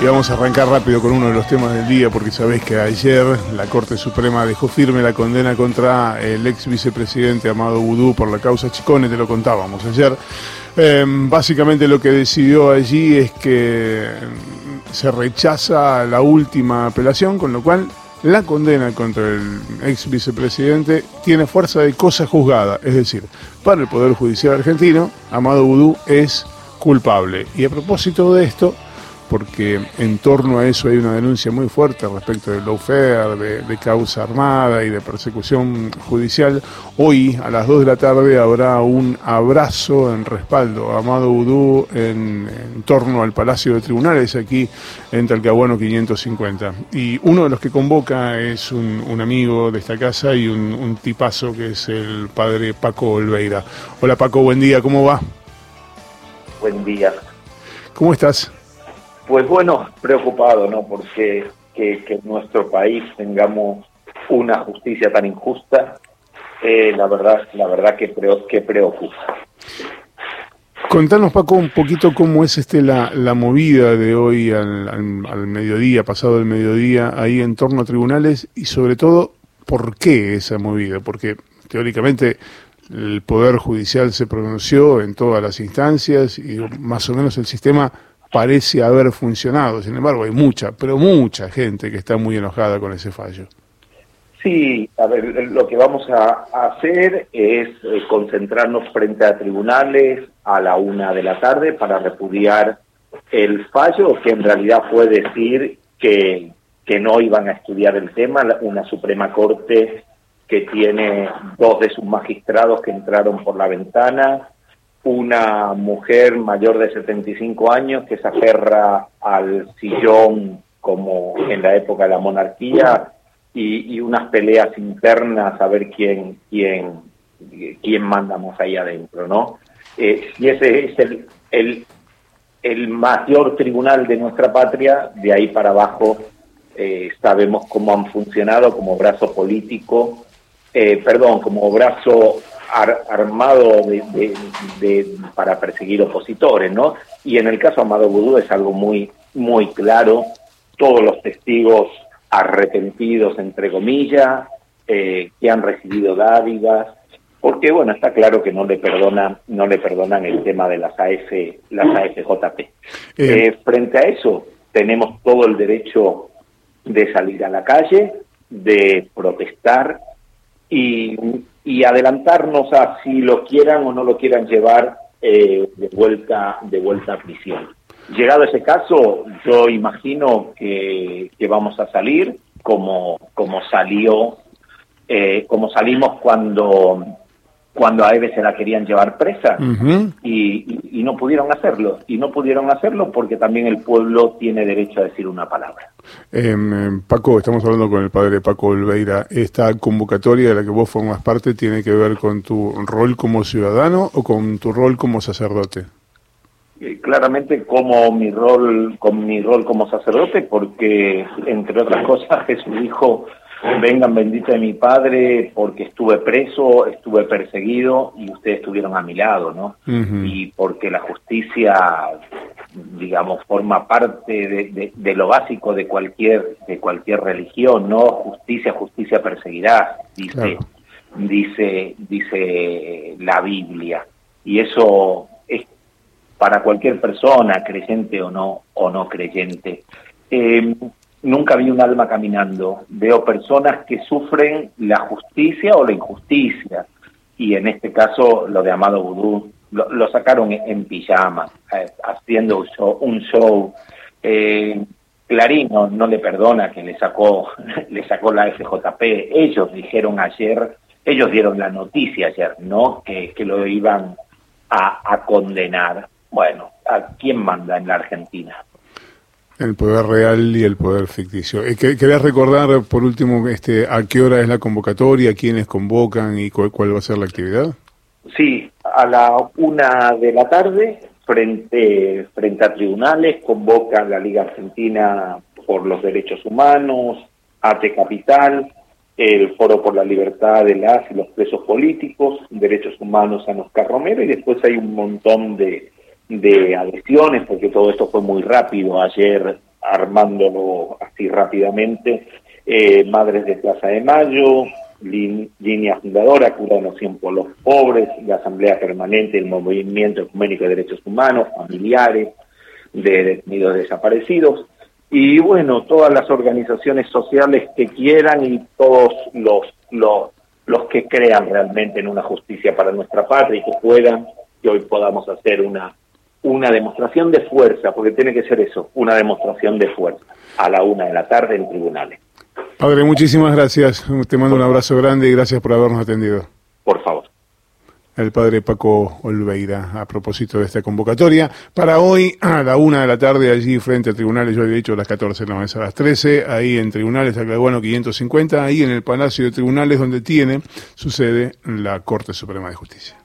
Y vamos a arrancar rápido con uno de los temas del día, porque sabéis que ayer la Corte Suprema dejó firme la condena contra el ex vicepresidente Amado Vudú por la causa Chicone, te lo contábamos ayer. Em, básicamente lo que decidió allí es que se rechaza la última apelación, con lo cual la condena contra el ex vicepresidente tiene fuerza de cosa juzgada, es decir, para el Poder Judicial argentino, Amado Vudú es culpable. Y a propósito de esto, porque en torno a eso hay una denuncia muy fuerte respecto del lawfare, de, de, causa armada y de persecución judicial. Hoy a las 2 de la tarde habrá un abrazo en respaldo a Amado Udú en, en, torno al Palacio de Tribunales aquí en Talcahuano 550. Y uno de los que convoca es un, un amigo de esta casa y un, un tipazo que es el padre Paco Olveira. Hola Paco, buen día, ¿cómo va? Buen día. ¿Cómo estás? Pues bueno, preocupado, ¿no? Porque que, en nuestro país tengamos una justicia tan injusta, eh, la verdad, la verdad que, pre, que preocupa. Contanos, Paco, un poquito cómo es este la, la movida de hoy al, al, al, mediodía, pasado el mediodía, ahí en torno a tribunales y sobre todo, ¿por qué esa movida? Porque teóricamente el Poder Judicial se pronunció en todas las instancias y más o menos el sistema parece haber funcionado. Sin embargo, hay mucha, pero mucha gente que está muy enojada con ese fallo. Sí, a ver, lo que vamos a, hacer es eh, concentrarnos frente a tribunales a la una de la tarde para repudiar el fallo, que en realidad fue decir que, que no iban a estudiar el tema, una Suprema Corte que tiene dos de sus magistrados que entraron por la ventana, una mujer mayor de 75 años que se aferra al sillón como en la época de la monarquía y, y unas peleas internas a ver quién quién quién mandamos ahí adentro, ¿no? Eh, y ese es el, el, el mayor tribunal de nuestra patria, de ahí para abajo eh, sabemos cómo han funcionado como brazo político, eh, perdón, como brazo ar, armado de, de, de, para perseguir opositores, ¿no? Y en el caso Amado Vudú es algo muy, muy claro, todos los testigos arrepentidos, entre comillas, eh, que han recibido dádivas, porque bueno, está claro que no le perdonan, no le perdonan el tema de las AF, las AFJP. Eh. Eh, frente a eso, tenemos todo el derecho de salir a la calle, de protestar y, y adelantarnos a si lo quieran o no lo quieran llevar eh, de vuelta de vuelta a prisión. Llegado ese caso, yo imagino que, que vamos a salir como como salió eh, como salimos cuando cuando a Eve se la querían llevar presa uh -huh. y, y, y, no pudieron hacerlo. Y no pudieron hacerlo porque también el pueblo tiene derecho a decir una palabra. Eh, Paco, estamos hablando con el padre Paco Olveira. ¿Esta convocatoria de la que vos formas parte tiene que ver con tu rol como ciudadano o con tu rol como sacerdote? Eh, claramente como mi rol, con mi rol como sacerdote, porque entre otras cosas Jesús dijo vengan bendita de mi padre porque estuve preso, estuve perseguido y ustedes estuvieron a mi lado, ¿no? Uh -huh. Y porque la justicia, digamos, forma parte de, de, de, lo básico de cualquier de cualquier religión, ¿no? Justicia, justicia perseguirá, dice claro. dice dice la Biblia. Y eso es para cualquier persona, creyente o no o no creyente. Eh, nunca vi un alma caminando. Veo personas que sufren la justicia o la injusticia. Y en este caso, lo de Amado Vudú, lo, sacaron en, pijama, eh, haciendo un show. Un. Eh, Clarín no, le perdona que le sacó, le sacó la FJP. Ellos dijeron ayer, ellos dieron la noticia ayer, ¿no? Que, lo iban a condenar. Bueno, ¿a quién manda en la Argentina? El poder real y el poder ficticio. Eh, ¿Querés recordar, por último, este, a qué hora es la convocatoria, quiénes convocan y cuál, va a ser la actividad? Sí, a la una de la tarde, frente, frente a tribunales, convoca la Liga Argentina por los Derechos Humanos, ATE Capital, el Foro por la Libertad de las y los Presos Políticos, Derechos Humanos a Oscar Romero, y después hay un montón de de adhesiones, porque todo esto fue muy rápido. Ayer, armándolo así rápidamente, eh, Madres de Plaza de Mayo, línea fundadora, Curación por los Pobres, la Asamblea Permanente del Movimiento Ecuménico de Derechos Humanos, familiares de detenidos desaparecidos, y bueno, todas las organizaciones sociales que quieran y todos los, los, los que crean realmente en una justicia para nuestra patria y que puedan, que hoy podamos hacer una, una demostración de fuerza, porque tiene que ser eso, una demostración de fuerza, a la una de la tarde en tribunales. Padre, muchísimas gracias. Te mando un abrazo grande y gracias por habernos atendido. Por favor. El padre Paco Olveira, a propósito de esta convocatoria. Para hoy, a la una de la tarde, allí frente a tribunales, yo había dicho a las 14, no es a las 13, ahí en tribunales, Aclaguano 550, ahí en el Palacio de Tribunales, donde tiene su sede la Corte Suprema de Justicia.